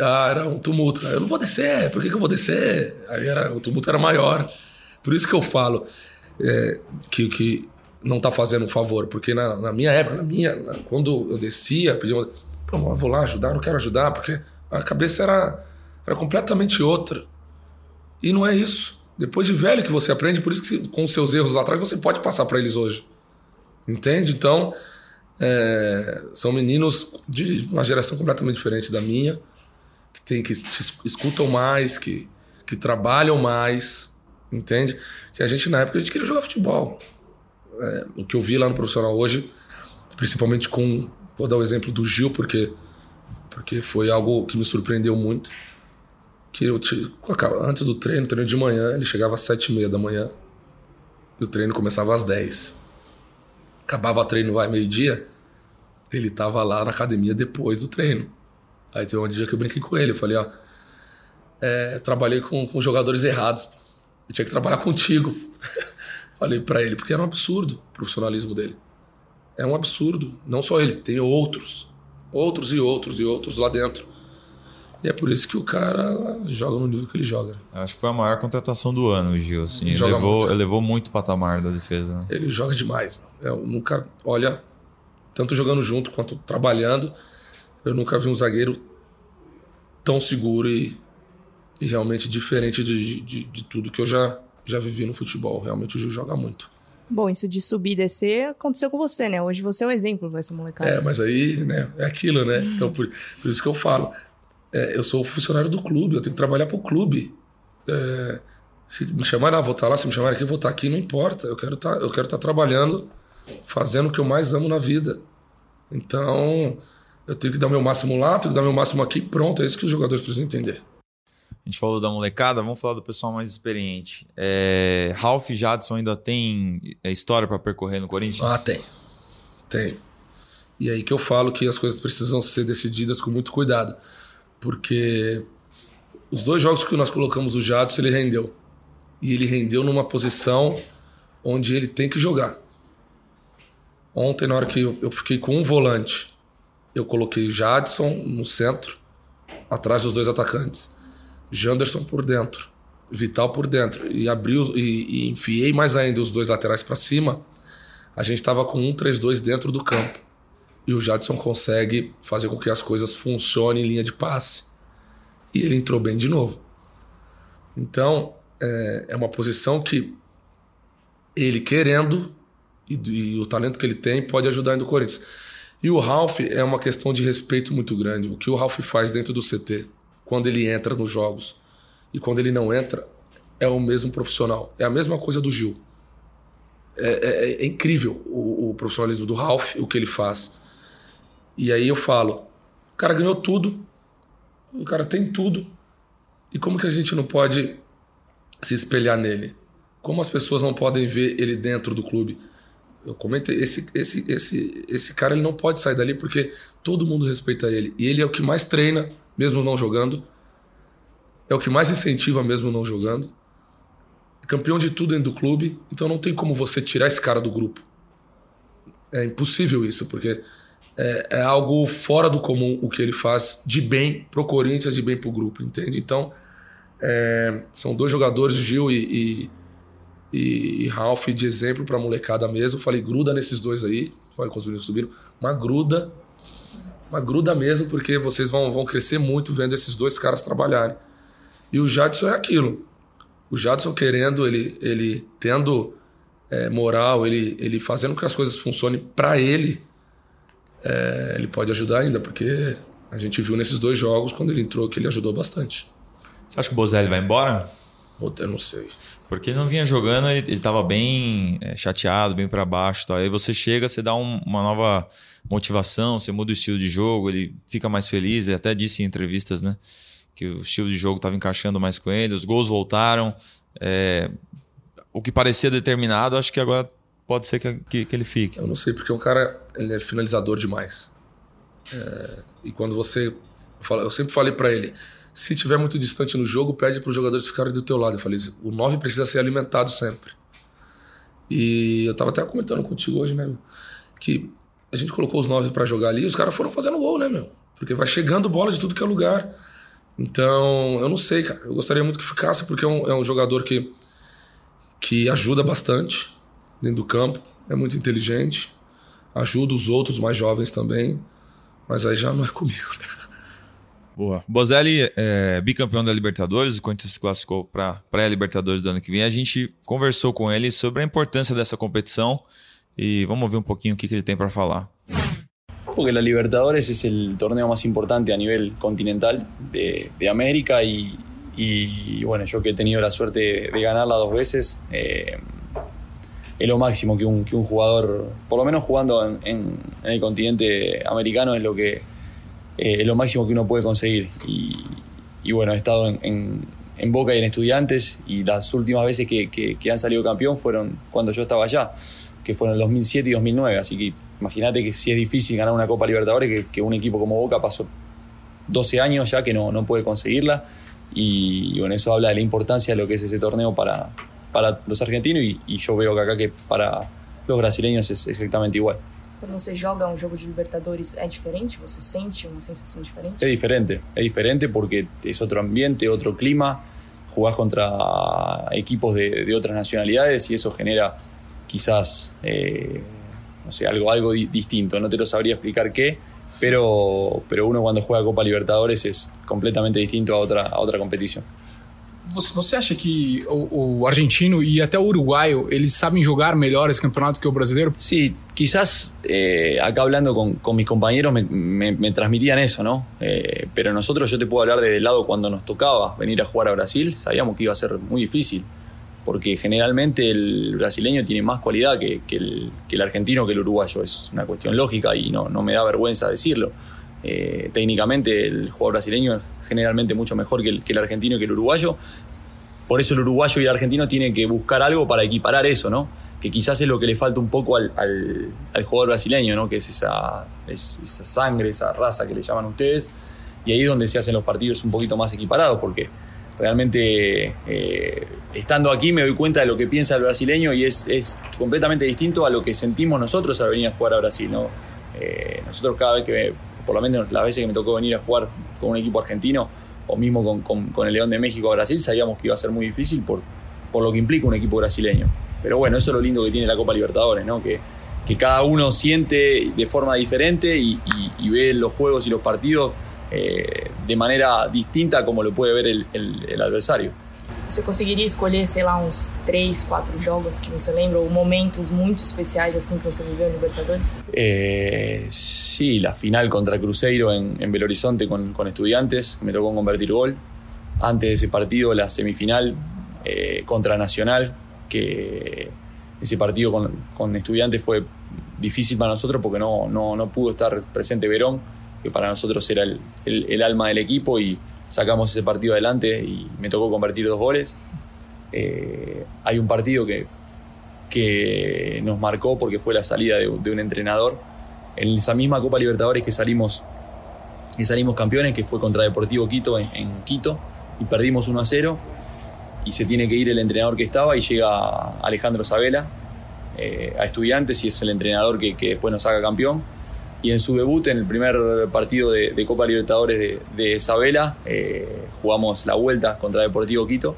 ah, era um tumulto. Eu não vou descer, por que, que eu vou descer? Aí era, o tumulto era maior. Por isso que eu falo é, que, que não está fazendo um favor, porque na, na, minha época, na minha, na, quando eu descia, pedia, pô, eu vou lá ajudar, não quero ajudar, porque a cabeça era, era completamente outra. E não é isso. Depois de velho que você aprende, por isso que com seus erros lá atrás você pode passar para eles hoje. Entende? Então, é, são meninos de uma geração completamente diferente da minha, que tem que escutam mais, que, que trabalham mais, entende? Que a gente, na época, a gente queria jogar futebol. É, o que eu vi lá no profissional hoje, principalmente com. Vou dar o exemplo do Gil, porque, porque foi algo que me surpreendeu muito. Que eu, antes do treino, treino de manhã, ele chegava às sete e meia da manhã e o treino começava às dez. Acabava o treino, vai meio-dia, ele tava lá na academia depois do treino. Aí teve um dia que eu brinquei com ele, eu falei, ó, é, trabalhei com, com jogadores errados. Eu tinha que trabalhar contigo. Falei para ele, porque era um absurdo o profissionalismo dele. É um absurdo. Não só ele, tem outros. Outros e outros e outros lá dentro. E é por isso que o cara joga no nível que ele joga. Acho que foi a maior contratação do ano, o Gil. Assim. Ele levou, muito. elevou muito o patamar da defesa. Né? Ele joga demais. Eu nunca, olha, tanto jogando junto quanto trabalhando, eu nunca vi um zagueiro tão seguro e e realmente diferente de, de, de, tudo que eu já, já vivi no futebol. Realmente o Gil joga muito. Bom, isso de subir e descer aconteceu com você, né? Hoje você é o exemplo dessa molecada. É, mas aí, né, é aquilo, né? Então, por, por isso que eu falo. É, eu sou funcionário do clube, eu tenho que trabalhar para o clube. É, se me chamarem, ah, vou estar lá, se me chamarem aqui, vou estar aqui, não importa. Eu quero estar, tá, eu quero estar tá trabalhando, fazendo o que eu mais amo na vida. Então, eu tenho que dar o meu máximo lá, tenho que dar o meu máximo aqui, pronto. É isso que os jogadores precisam entender. A gente falou da molecada, vamos falar do pessoal mais experiente. É, Ralph Jadson ainda tem é, história para percorrer no Corinthians? Ah, tem. Tem. E aí que eu falo que as coisas precisam ser decididas com muito cuidado. Porque os dois jogos que nós colocamos o Jadson, ele rendeu. E ele rendeu numa posição onde ele tem que jogar. Ontem, na hora que eu fiquei com um volante, eu coloquei Jadson no centro, atrás dos dois atacantes. Janderson por dentro, Vital por dentro, e abriu e, e enfiei mais ainda os dois laterais para cima, a gente estava com um 3-2 dentro do campo. E o Jadson consegue fazer com que as coisas funcionem em linha de passe. E ele entrou bem de novo. Então, é, é uma posição que ele querendo e, e, o talento que ele tem pode ajudar ainda o Corinthians. E o Ralph é uma questão de respeito muito grande. O que o Ralph faz dentro do CT, quando ele entra nos jogos. E quando ele não entra, é o mesmo profissional. É a mesma coisa do Gil. É, é, é incrível o, o, profissionalismo do Ralph, o que ele faz. E aí eu falo: o cara ganhou tudo, o cara tem tudo. E como que a gente não pode se espelhar nele? Como as pessoas não podem ver ele dentro do clube? Eu comentei, esse, esse, esse, esse cara ele não pode sair dali porque todo mundo respeita ele. E ele é o que mais treina mesmo não jogando. É o que mais incentiva mesmo não jogando. campeão de tudo dentro do clube, então não tem como você tirar esse cara do grupo. É impossível isso, porque é, é algo fora do comum o que ele faz de bem pro Corinthians, de bem pro grupo, entende? Então, é, são dois jogadores, Gil e, e, e Ralph, de exemplo pra molecada mesmo. Falei, gruda nesses dois aí. Falei com os meninos subiram. Uma gruda, uma gruda mesmo, porque vocês vão, vão crescer muito vendo esses dois caras trabalharem. E o Jadson é aquilo. O Jadson querendo, ele, ele tendo é, moral, ele, ele fazendo que as coisas funcionem para ele, é, ele pode ajudar ainda, porque a gente viu nesses dois jogos, quando ele entrou, que ele ajudou bastante. Você acha que o Bozelli vai embora? Eu não sei. Porque ele não vinha jogando, ele, ele tava bem é, chateado, bem para baixo. Tá? Aí você chega, você dá um, uma nova motivação, você muda o estilo de jogo, ele fica mais feliz. Ele até disse em entrevistas, né? Que o estilo de jogo estava encaixando mais com ele, os gols voltaram. É, o que parecia determinado, acho que agora pode ser que, que, que ele fique. Eu não sei, porque o cara ele é finalizador demais. É, e quando você. Eu sempre falei para ele: se tiver muito distante no jogo, pede para os jogadores ficarem do teu lado. Eu falei: o 9 precisa ser alimentado sempre. E eu tava até comentando contigo hoje, né, meu? Que a gente colocou os 9 para jogar ali e os caras foram fazendo gol, né, meu? Porque vai chegando bola de tudo que é lugar. Então, eu não sei, cara. Eu gostaria muito que ficasse, porque é um, é um jogador que, que ajuda bastante dentro do campo, é muito inteligente ajuda os outros mais jovens também, mas aí já não é comigo, né? Boa. Bozelli é bicampeão da Libertadores, o Corinthians se classificou para pré-Libertadores do ano que vem. A gente conversou com ele sobre a importância dessa competição e vamos ouvir um pouquinho o que, que ele tem para falar. Porque la Libertadores es el torneo más importante a nivel continental de, de América y, y, bueno, yo que he tenido la suerte de ganarla dos veces, eh, es lo máximo que un, que un jugador, por lo menos jugando en, en, en el continente americano, es lo que eh, lo máximo que uno puede conseguir. Y, y bueno, he estado en, en, en, Boca y en Estudiantes y las últimas veces que, que, que, han salido campeón fueron cuando yo estaba allá, que fueron en 2007 y 2009. Así que imagínate que si es difícil ganar una Copa Libertadores, que, que, un equipo como Boca pasó 12 años ya que no, no puede conseguirla. Y, y bueno, eso habla de la importancia de lo que es ese torneo para, para los argentinos y, y, yo veo que acá que para los brasileños es exactamente igual. Quando você joga um jogo de Libertadores, é diferente? Você sente uma sensação diferente? Es diferente, es diferente porque es otro ambiente, otro clima. Jugás contra equipos de, de otras nacionalidades y eso genera quizás, eh, no sé, algo, algo di distinto. No te lo sabría explicar qué, pero, pero uno cuando juega Copa Libertadores es completamente distinto a otra, a otra competición. Você acha que o, o, argentino e até o uruguaio eles sabem jogar melhor esse campeonato que o brasileiro? Sí, quizás eh, acá hablando con, con mis compañeros me, me, me, transmitían eso, ¿no? Eh, pero nosotros, yo te puedo hablar desde el lado cuando nos tocaba venir a jugar a Brasil, sabíamos que iba a ser muy difícil, porque generalmente el brasileño tiene más cualidad que, que, el, que el, argentino que el uruguayo, es una cuestión lógica y no, no me da vergüenza decirlo. Eh, técnicamente el jugador brasileño es generalmente mucho mejor que el, argentino y que el uruguayo. Por eso el uruguayo y el argentino tienen que buscar algo para equiparar eso, ¿no? Que quizás es lo que le falta un poco al, jugador brasileño, ¿no? Que es esa, es esa sangre, esa raza que le llaman ustedes. Y ahí es donde se hacen los partidos un poquito más equiparados, porque realmente eh, estando aquí me doy cuenta de lo que piensa el brasileño y es, es, completamente distinto a lo que sentimos nosotros al venir a jugar a Brasil, ¿no? Eh, nosotros cada vez que por lo menos las veces que me tocó venir a jugar con un equipo argentino o mismo con, con, el León de México a Brasil, sabíamos que iba a ser muy difícil por, por lo que implica un equipo brasileño. Pero bueno, eso es lo lindo que tiene la Copa Libertadores, ¿no? Que, que cada uno siente de forma diferente y, ve los juegos y los partidos eh, de manera distinta como lo puede ver el adversario. Você conseguiria escolher, sei lá, uns três, quatro jogos que você lembra, ou momentos muito especiais assim que você viveu en Libertadores? Eh, sí, la final contra Cruzeiro en, Belo Horizonte con, Estudiantes, me tocó convertir gol. Antes de ese partido, la semifinal eh, contra Nacional, que ese partido con, Estudiantes fue difícil para nosotros porque no, no, no pudo estar presente Verón, que para nosotros era el alma del equipo y sacamos ese partido adelante y me tocó convertir dos goles. Eh, hay un partido que, que nos marcó porque fue la salida de, un entrenador en esa misma Copa Libertadores que salimos, que salimos campeones, que fue contra Deportivo Quito en, en Quito y perdimos 1 a 0. y se tiene que ir el entrenador que estaba y llega Alejandro Sabela eh, a estudiantes y es el entrenador que, que, después nos saca campeón. Y en su debut, en el primer partido de, de Copa Libertadores de, de Sabela, eh, jugamos la vuelta contra Deportivo Quito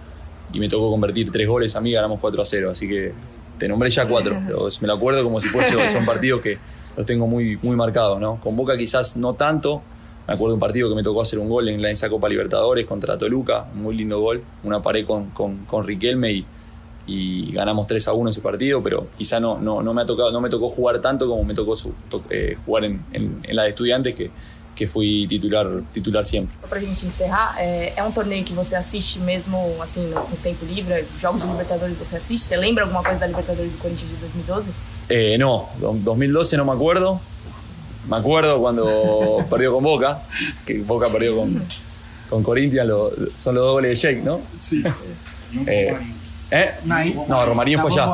y me tocó convertir tres goles a mí, ganamos 4 a 0. Así que te nombré ya cuatro. me lo acuerdo como si fuese, son partidos que los tengo muy, muy marcados. ¿no? Con Boca quizás no tanto, me acuerdo de un partido que me tocó hacer un gol en la esa Copa Libertadores contra Toluca, muy lindo gol, una pared con, con, con Riquelme y, y, ganamos 3 a 1 ese partido, pero quizá no, no, no, me, ha tocado, no me tocó jugar tanto como me tocó su, to, eh, jugar en, en, en, la de estudiantes, que, que fui titular, titular sempre. Para a gente encerrar, é, é, um torneio que você assiste mesmo assim no seu tempo livre? Jogos de Libertadores você assiste? Você lembra alguma coisa da Libertadores do Corinthians de 2012? Eh, no, 2012 no me acuerdo. Me acuerdo cuando perdió con Boca, que Boca perdió con, con Corinthians, lo, son los dos goles de Jake, ¿no? Sí. Eh, ¿Eh? No, Romarín fue ya.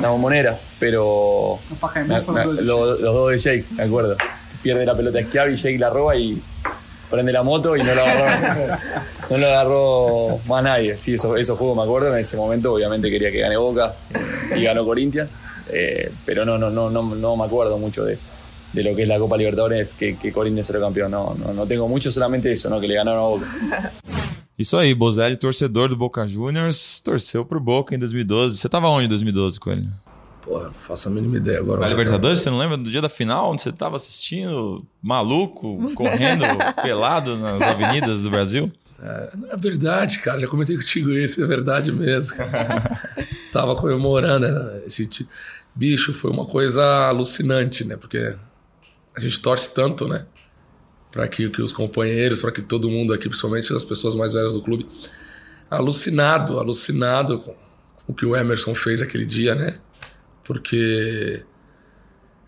La bombonera, pero. Los, los dos de Jake, me acuerdo. Pierde la pelota Schiavi, Jake la roba y prende la moto y no lo agarró, no lo agarró más nadie. Sí, esos, esos juegos me acuerdo. En ese momento, obviamente, quería que gane Boca y ganó Corinthians. Eh, pero no, no, no, no, no me acuerdo mucho de, de lo que es la Copa Libertadores, que, que Corinthians era campeón. No, no, no tengo mucho, solamente eso, ¿no? que le ganaron a Boca. Isso aí, Bozelli, torcedor do Boca Juniors, torceu pro Boca em 2012. Você tava onde em 2012 com ele? Porra, não faço a mínima ideia agora. Na Libertadores, você não lembra do dia da final, onde você tava assistindo, maluco, correndo, pelado nas avenidas do Brasil? É, é, verdade, cara. Já comentei contigo isso, é verdade mesmo. tava comemorando esse bicho, foi uma coisa alucinante, né? Porque a gente torce tanto, né? Para que, que os companheiros, para que todo mundo aqui, principalmente as pessoas mais velhas do clube, alucinado, alucinado com, o que o Emerson fez aquele dia, né? Porque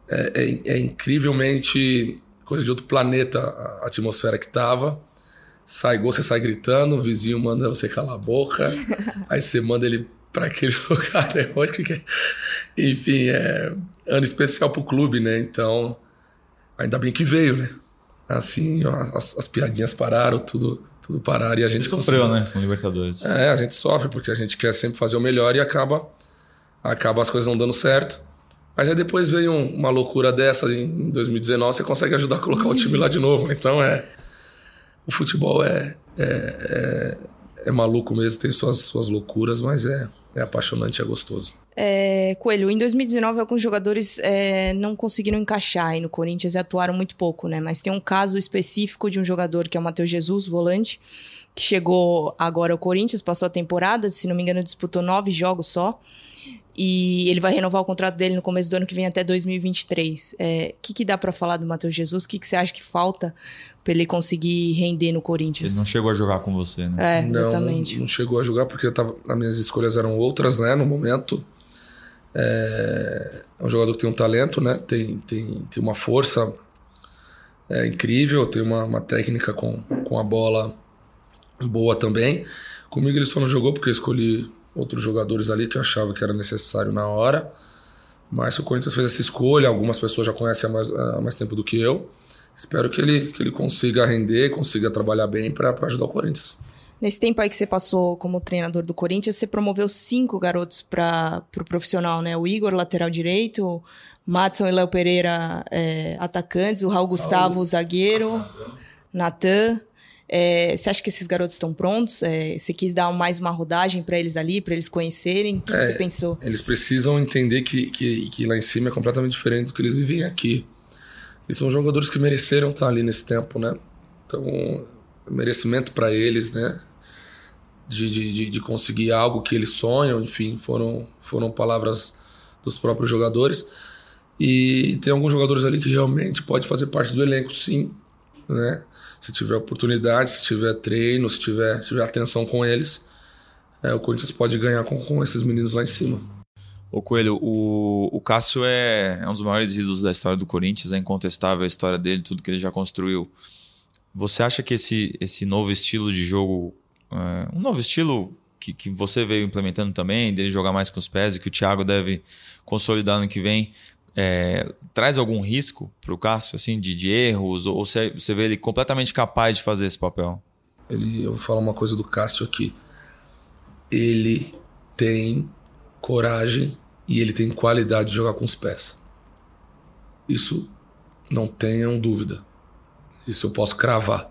é, é, é incrivelmente coisa de outro planeta a atmosfera que tava. Sai gol, você sai gritando, o vizinho manda você calar a boca, aí você manda ele para aquele lugar, né? É? Enfim, é ano especial pro clube, né? Então, ainda bem que veio, né? Assim, as, as piadinhas pararam, tudo, tudo pararam e a gente Você sofreu, conseguiu. né, com Libertadores. É, a gente sofre porque a gente quer sempre fazer o melhor e acaba acaba as coisas não dando certo. Mas aí depois veio um, uma loucura dessa em 2019, você consegue ajudar a colocar o time lá de novo. Então é o futebol é, é, é é maluco mesmo, tem suas, suas loucuras, mas é, é apaixonante, é gostoso. É, Coelho, em 2019 alguns jogadores é, não conseguiram encaixar aí no Corinthians e atuaram muito pouco, né? Mas tem um caso específico de um jogador que é o Matheus Jesus, volante, que chegou agora ao Corinthians, passou a temporada, se não me engano disputou nove jogos só, e ele vai renovar o contrato dele no começo do ano que vem até 2023. O é, que, que dá para falar do Matheus Jesus? O que, que você acha que falta para ele conseguir render no Corinthians? Ele não chegou a jogar com você, né? É, exatamente. Não, não chegou a jogar porque tava, as minhas escolhas eram outras, né, no momento. É, é um jogador que tem um talento, né? Tem, tem, tem uma força é, incrível, tem uma, uma técnica com, com a bola boa também. Comigo ele só não jogou porque eu escolhi outros jogadores ali que eu achava que era necessário na hora. Mas o Corinthians fez essa escolha, algumas pessoas já conhecem há mais, há mais tempo do que eu. Espero que ele, que ele consiga render, consiga trabalhar bem para ajudar o Corinthians. Nesse tempo aí que você passou como treinador do Corinthians, você promoveu cinco garotos para o pro profissional, né? O Igor, lateral direito, o Matson e Léo Pereira, é, atacantes, o Raul Gustavo, Raul. zagueiro, Natan. É, você acha que esses garotos estão prontos? É, você quis dar mais uma rodagem para eles ali, para eles conhecerem? O que, é, que, você pensou? Eles precisam entender que, que, que, lá em cima é completamente diferente do que eles vivem aqui. E são jogadores que mereceram estar ali nesse tempo, né? Então, merecimento para eles, né? De, de, de, conseguir algo que eles sonham, enfim, foram, foram palavras dos próprios jogadores. E tem alguns jogadores ali que realmente pode fazer parte do elenco, sim, né? se tiver oportunidade, se tiver treino, se tiver, se tiver atenção com eles, é, o Corinthians pode ganhar com, com esses meninos lá em cima. Ô Coelho, o, o Cássio é, é um dos maiores ídolos da história do Corinthians, é incontestável a história dele, tudo que ele já construiu. Você acha que esse, esse novo estilo de jogo, é, um novo estilo que, que você veio implementando também, dele jogar mais com os pés e que o Thiago deve consolidar no que vem, é, traz algum risco para o Cássio, assim, de, de erros? Ou você, você vê ele completamente capaz de fazer esse papel? Ele, eu vou falar uma coisa do Cássio aqui. ele tem coragem e ele tem qualidade de jogar com os pés. Isso não tenham dúvida. Isso eu posso cravar.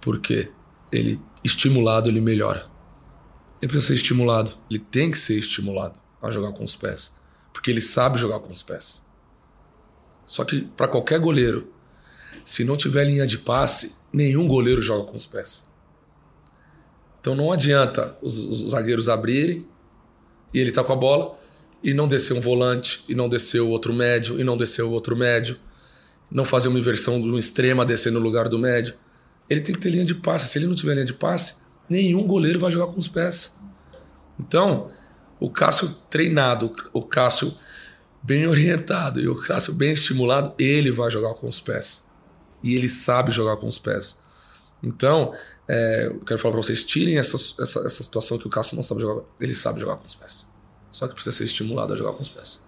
Porque ele estimulado ele melhora. Ele precisa ser estimulado. Ele tem que ser estimulado a jogar com os pés, porque ele sabe jogar com os pés. Só que para qualquer goleiro, se não tiver linha de passe, nenhum goleiro joga com os pés. Então não adianta os, os zagueiros abrirem e ele tá com a bola e não descer um volante, e não descer o outro médio, e não descer o outro médio, não fazer uma inversão de um extremo a descer no lugar do médio. Ele tem que ter linha de passe. Se ele não tiver linha de passe, nenhum goleiro vai jogar com os pés. Então, o Cássio treinado, o Cássio bem orientado e o Cássio bem estimulado, ele vai jogar com os pés. E ele sabe jogar com os pés. Então, é, eu quero falar para vocês: tirem essa, essa, essa situação que o Cássio não sabe jogar. Ele sabe jogar com os pés. Só que precisa ser estimulado a jogar com os pés.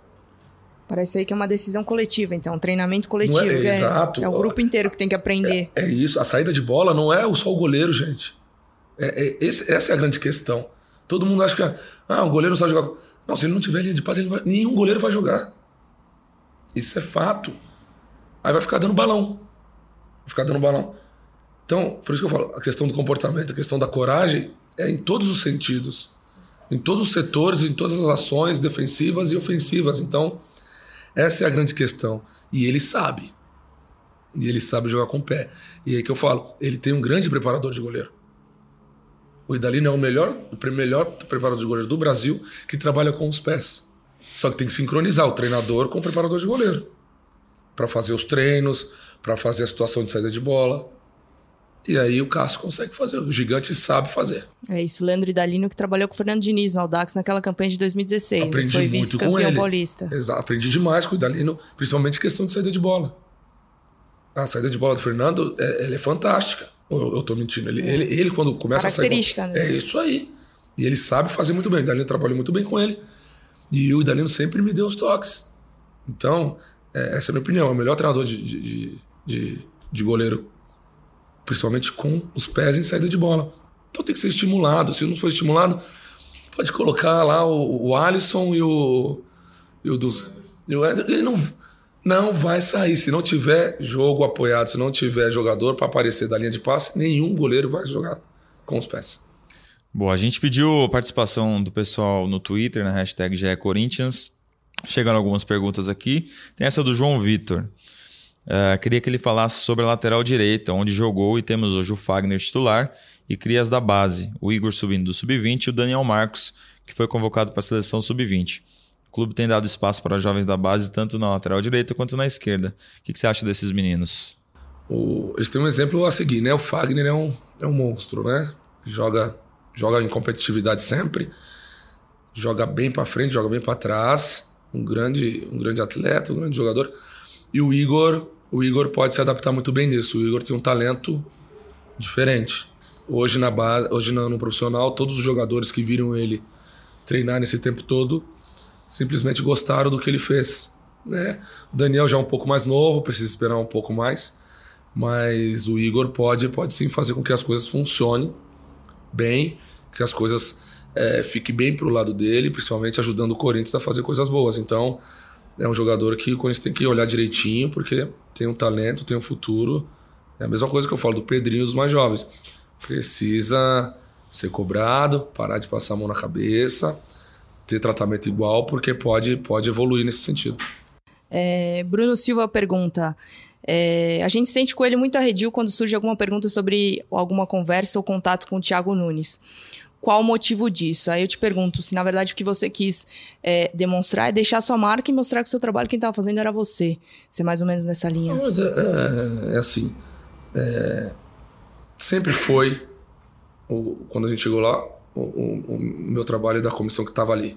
Parece aí que é uma decisão coletiva, então, um treinamento coletivo. É, é, exato. É o grupo inteiro que tem que aprender. É, é isso. A saída de bola não é só o goleiro, gente. É, é, esse, essa é a grande questão. Todo mundo acha que ah, o goleiro não sabe jogar. Não, se ele não tiver linha de passe, vai... nenhum goleiro vai jogar. Isso é fato. Aí vai ficar dando balão. Vai ficar dando balão. Então, por isso que eu falo, a questão do comportamento, a questão da coragem é em todos os sentidos. Em todos os setores, em todas as ações defensivas e ofensivas. Então, essa é a grande questão. E ele sabe. E ele sabe jogar com o pé. E aí que eu falo, ele tem um grande preparador de goleiro. O Idalino é o melhor, o melhor preparador de goleiro do Brasil que trabalha com os pés. Só que tem que sincronizar o treinador com o preparador de goleiro. Para fazer os treinos, para fazer a situação de saída de bola. E aí o Cássio consegue fazer, o gigante sabe fazer. É isso, Leandro Idalino que trabalhou com o Fernando Diniz no Audax naquela campanha de 2016. Aprendi foi muito com ele. paulista. Exato, aprendi demais com o Idalino, principalmente questão de saída de bola. A saída de bola do Fernando, é, é fantástica. Eu, eu tô mentindo. Ele, é. ele, ele, quando começa a sair. Característica, né? É isso aí. E ele sabe fazer muito bem. O Danilo trabalhou muito bem com ele. E o Danilo sempre me deu os toques. Então, é, essa é a minha opinião. É o melhor treinador de, de, de, de, goleiro, principalmente com os pés em saída de bola. Então tem que ser estimulado. Se não for estimulado, pode colocar lá o, o Alisson e o, e o dos. E o ele não não vai sair. Se não tiver jogo apoiado, se não tiver jogador para aparecer da linha de passe, nenhum goleiro vai jogar com os pés. Bom, a gente pediu participação do pessoal no Twitter, na hashtag Corinthians. Chegaram algumas perguntas aqui. Tem essa do João Vitor. Uh, queria que ele falasse sobre a lateral direita, onde jogou e temos hoje o Fagner titular e crias da base, o Igor subindo do sub-20 e o Daniel Marcos, que foi convocado para a seleção sub-20 clube tem dado espaço para jovens da base, tanto na lateral direita quanto na esquerda. O que, que você acha desses meninos? O, eles têm um exemplo a seguir, né? O Fagner é um, é um monstro, né? Joga, joga em competitividade sempre, joga bem para frente, joga bem para trás. Um grande, um grande atleta, um grande jogador. E o Igor, o Igor pode se adaptar muito bem nisso. O Igor tem um talento diferente. Hoje na base, hoje no, profissional, todos os jogadores que viram ele treinar nesse tempo todo simplesmente gostaram do que ele fez. Né? O Daniel já é um pouco mais novo, precisa esperar um pouco mais, mas o Igor pode, pode sim fazer com que as coisas funcionem bem, que as coisas é, fiquem bem para o lado dele, principalmente ajudando o Corinthians a fazer coisas boas. Então, é um jogador que o Corinthians tem que olhar direitinho, porque tem um talento, tem um futuro. É a mesma coisa que eu falo do Pedrinho dos mais jovens. Precisa ser cobrado, parar de passar a mão na cabeça ter tratamento igual, porque pode, pode evoluir nesse sentido. É, Bruno Silva pergunta: é, a gente sente com ele muito arredio quando surge alguma pergunta sobre alguma conversa ou contato com o Thiago Nunes. Qual o motivo disso? Aí eu te pergunto se, na verdade, o que você quis é, demonstrar é deixar sua marca e mostrar que o seu trabalho, quem estava fazendo era você. Você é mais ou menos nessa linha. Mas é, é, é assim. É, sempre foi, o, quando a gente chegou lá, o, o, o meu trabalho da comissão que estava ali.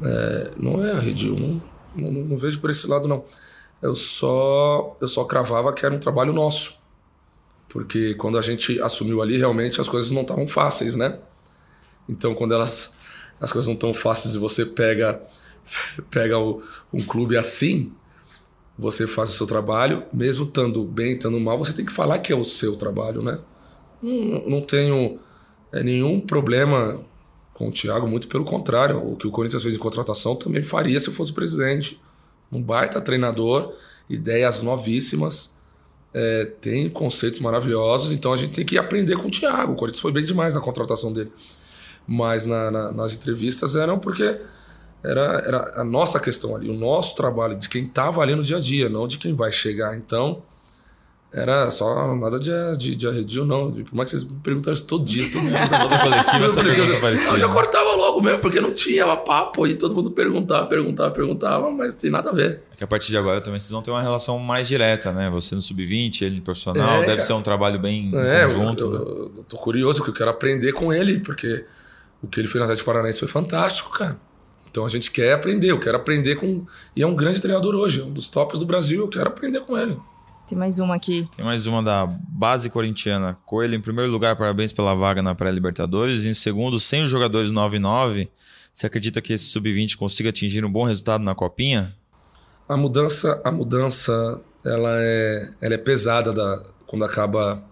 É, não é arredio, não, não, não, vejo por esse lado não. Eu só eu só cravava que era um trabalho nosso, porque quando a gente assumiu ali realmente as coisas não estavam fáceis, né? Então quando elas as coisas não estão fáceis e você pega pega o, um clube assim, você faz o seu trabalho, mesmo estando bem, estando mal, você tem que falar que é o seu trabalho, né? Não, não tenho é, nenhum problema com o Thiago, muito pelo contrário. O que o Corinthians fez em contratação também faria se eu fosse presidente. Um baita treinador, ideias novíssimas, é, tem conceitos maravilhosos, então a gente tem que aprender com o Thiago. O Corinthians foi bem demais na contratação dele. Mas na, na, nas entrevistas eram porque era, era a nossa questão ali, o nosso trabalho, de quem estava ali no dia a dia, não de quem vai chegar. Então, era só nada de, de, de arredio, não. Por mais que vocês me perguntaram isso todo dia, todo mundo. Toda coletiva essa pergunta aparecia. Eu já cortava logo mesmo, porque não tinha papo e todo mundo perguntava, perguntava, perguntava, mas tem nada a ver. É que a partir de agora também vocês vão ter uma relação mais direta, né? Você no sub-20, ele no profissional, É, deve cara. ser um trabalho bem É, conjunto. eu, né? eu, eu tô curioso, porque eu quero aprender com ele, porque o que ele fez na Atlético Paranaense foi fantástico, cara. Então a gente quer aprender, eu quero aprender com. E é um grande treinador hoje, um dos tops do Brasil, eu quero aprender com ele. Tem mais uma aqui. Tem mais uma da base corintiana. Coelho, em primeiro lugar, parabéns pela vaga na pré-Libertadores. Em segundo, sem os jogadores 9-9, você acredita que esse sub-20 consiga atingir um bom resultado na Copinha? A mudança, a mudança, ela é, ela é pesada da, quando acaba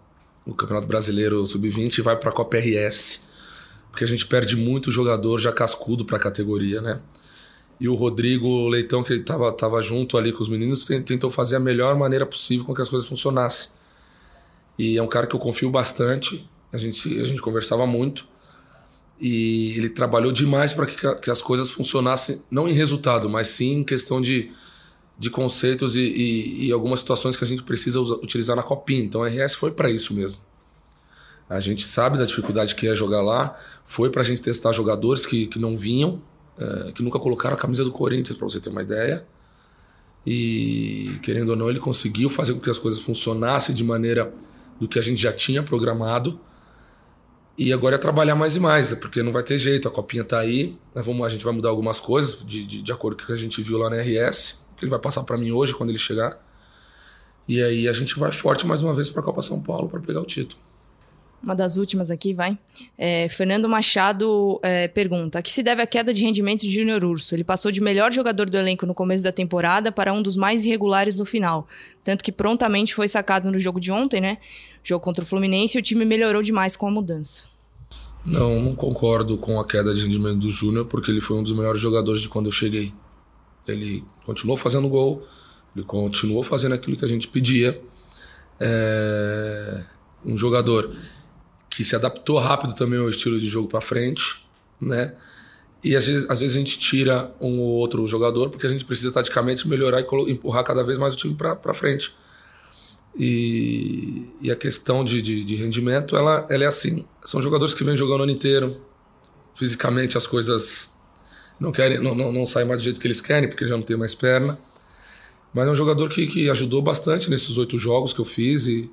o Campeonato Brasileiro Sub-20 e vai para a Copa RS. Porque a gente perde muito jogador já cascudo para a categoria, né? E o Rodrigo Leitão, que estava tava junto ali com os meninos, ten- tentou fazer a melhor maneira possível com que as coisas funcionassem. E é um cara que eu confio bastante, a gente, a gente conversava muito. E ele trabalhou demais para que, que as coisas funcionassem, não em resultado, mas sim em questão de, de conceitos e, e, e algumas situações que a gente precisa usa- utilizar na copinha. Então a RS foi para isso mesmo. A gente sabe da dificuldade que é jogar lá, foi para a gente testar jogadores que, que não vinham, eh, que nunca colocaram a camisa do Corinthians, para você ter uma ideia. E querendo ou não, ele conseguiu fazer com que as coisas funcionassem de maneira do que a gente já tinha programado. E agora é trabalhar mais e mais, porque não vai ter jeito, a copinha tá aí, nós vamos, a gente vai mudar algumas coisas de, de, de acordo com o que a gente viu lá na RS, que ele vai passar para mim hoje quando ele chegar. E aí a gente vai forte mais uma vez para a Copa São Paulo para pegar o título. Uma das últimas aqui, vai. É, Fernando Machado é, pergunta: a que se deve a queda de rendimento de Júnior Urso? Ele passou de melhor jogador do elenco no começo da temporada para um dos mais irregulares no final. Tanto que prontamente foi sacado no jogo de ontem, né? Jogo contra o Fluminense e o time melhorou demais com a mudança. Não, não concordo com a queda de rendimento do Júnior, porque ele foi um dos melhores jogadores de quando eu cheguei. Ele continuou fazendo gol, ele continuou fazendo aquilo que a gente pedia. É um jogador que se adaptou rápido também ao estilo de jogo para frente, né? E às vezes, às vezes a gente tira um ou outro jogador porque a gente precisa taticamente melhorar e empurrar cada vez mais o time para frente. E, e a questão de, de, de rendimento, ela, ela é assim. São jogadores que vêm jogando o ano inteiro. Fisicamente as coisas não querem, não, não, não saem mais do jeito que eles querem, porque já não tem mais perna. Mas é um jogador que, que ajudou bastante nesses oito jogos que eu fiz e,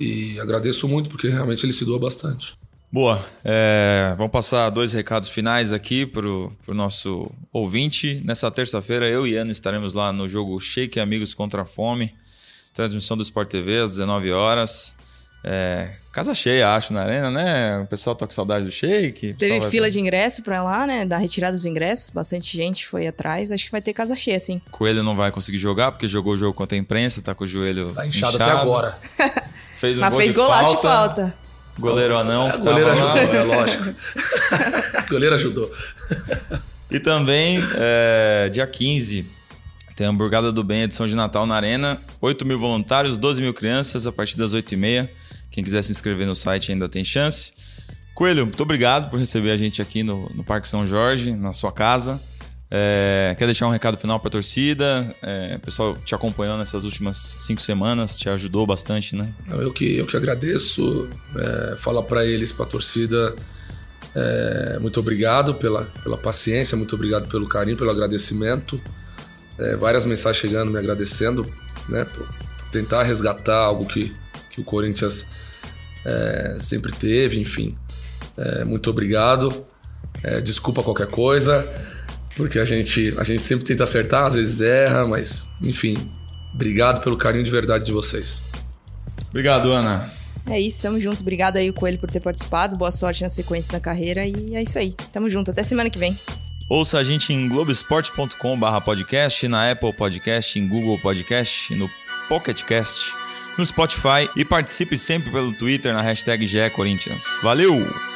e agradeço muito, porque realmente ele se doa bastante. Boa, é, vamos passar dois recados finais aqui para o nosso ouvinte. Nessa terça-feira, eu e Ana estaremos lá no jogo Shake Amigos contra a Fome. Transmissão do Sport TV às 19 horas. É, casa cheia, acho, na arena, né? O pessoal tá com saudade do Shake. Teve fila de ingresso pra lá, né? Da retirada dos ingressos. Bastante gente foi atrás. Acho que vai ter casa cheia, sim. Coelho não vai conseguir jogar porque jogou o jogo contra a imprensa, tá com o joelho Tá inchado, até agora. Fez um Mas gol fez de golaço falta. de falta. Goleiro anão. Lá. ajudou, é lógico. a goleira ajudou. E também, é, dia 15, tem a Hamburgada do Bem, edição de Natal na Arena. 8 mil voluntários, 12 mil crianças, a partir das 8h30. Quem quiser se inscrever no site ainda tem chance. Coelho, muito obrigado por receber a gente aqui no, no Parque São Jorge, na sua casa. É, quer deixar um recado final para a torcida? É, pessoal te acompanhou nessas últimas cinco semanas, te ajudou bastante, né? Eu que, eu que agradeço, é, falar para eles, para a torcida, é, muito obrigado pela, pela paciência, muito obrigado pelo carinho, pelo agradecimento. É, várias mensagens chegando me agradecendo, né, por, tentar resgatar algo que, que o Corinthians é, sempre teve, enfim. É, muito obrigado. Desculpa qualquer coisa, porque a gente, a gente sempre tenta acertar, às vezes erra, mas enfim. Obrigado pelo carinho de verdade de vocês. Obrigado, Ana. É isso, tamo junto. Obrigado aí, o Coelho, por ter participado. Boa sorte na sequência da carreira. E é isso aí. Tamo junto. Até semana que vem. Ouça a gente em globesport.com.br podcast, na Apple Podcast, em Google Podcast, no Pocket Cast, no Spotify e participe sempre pelo Twitter na hashtag GE Corinthians. Valeu!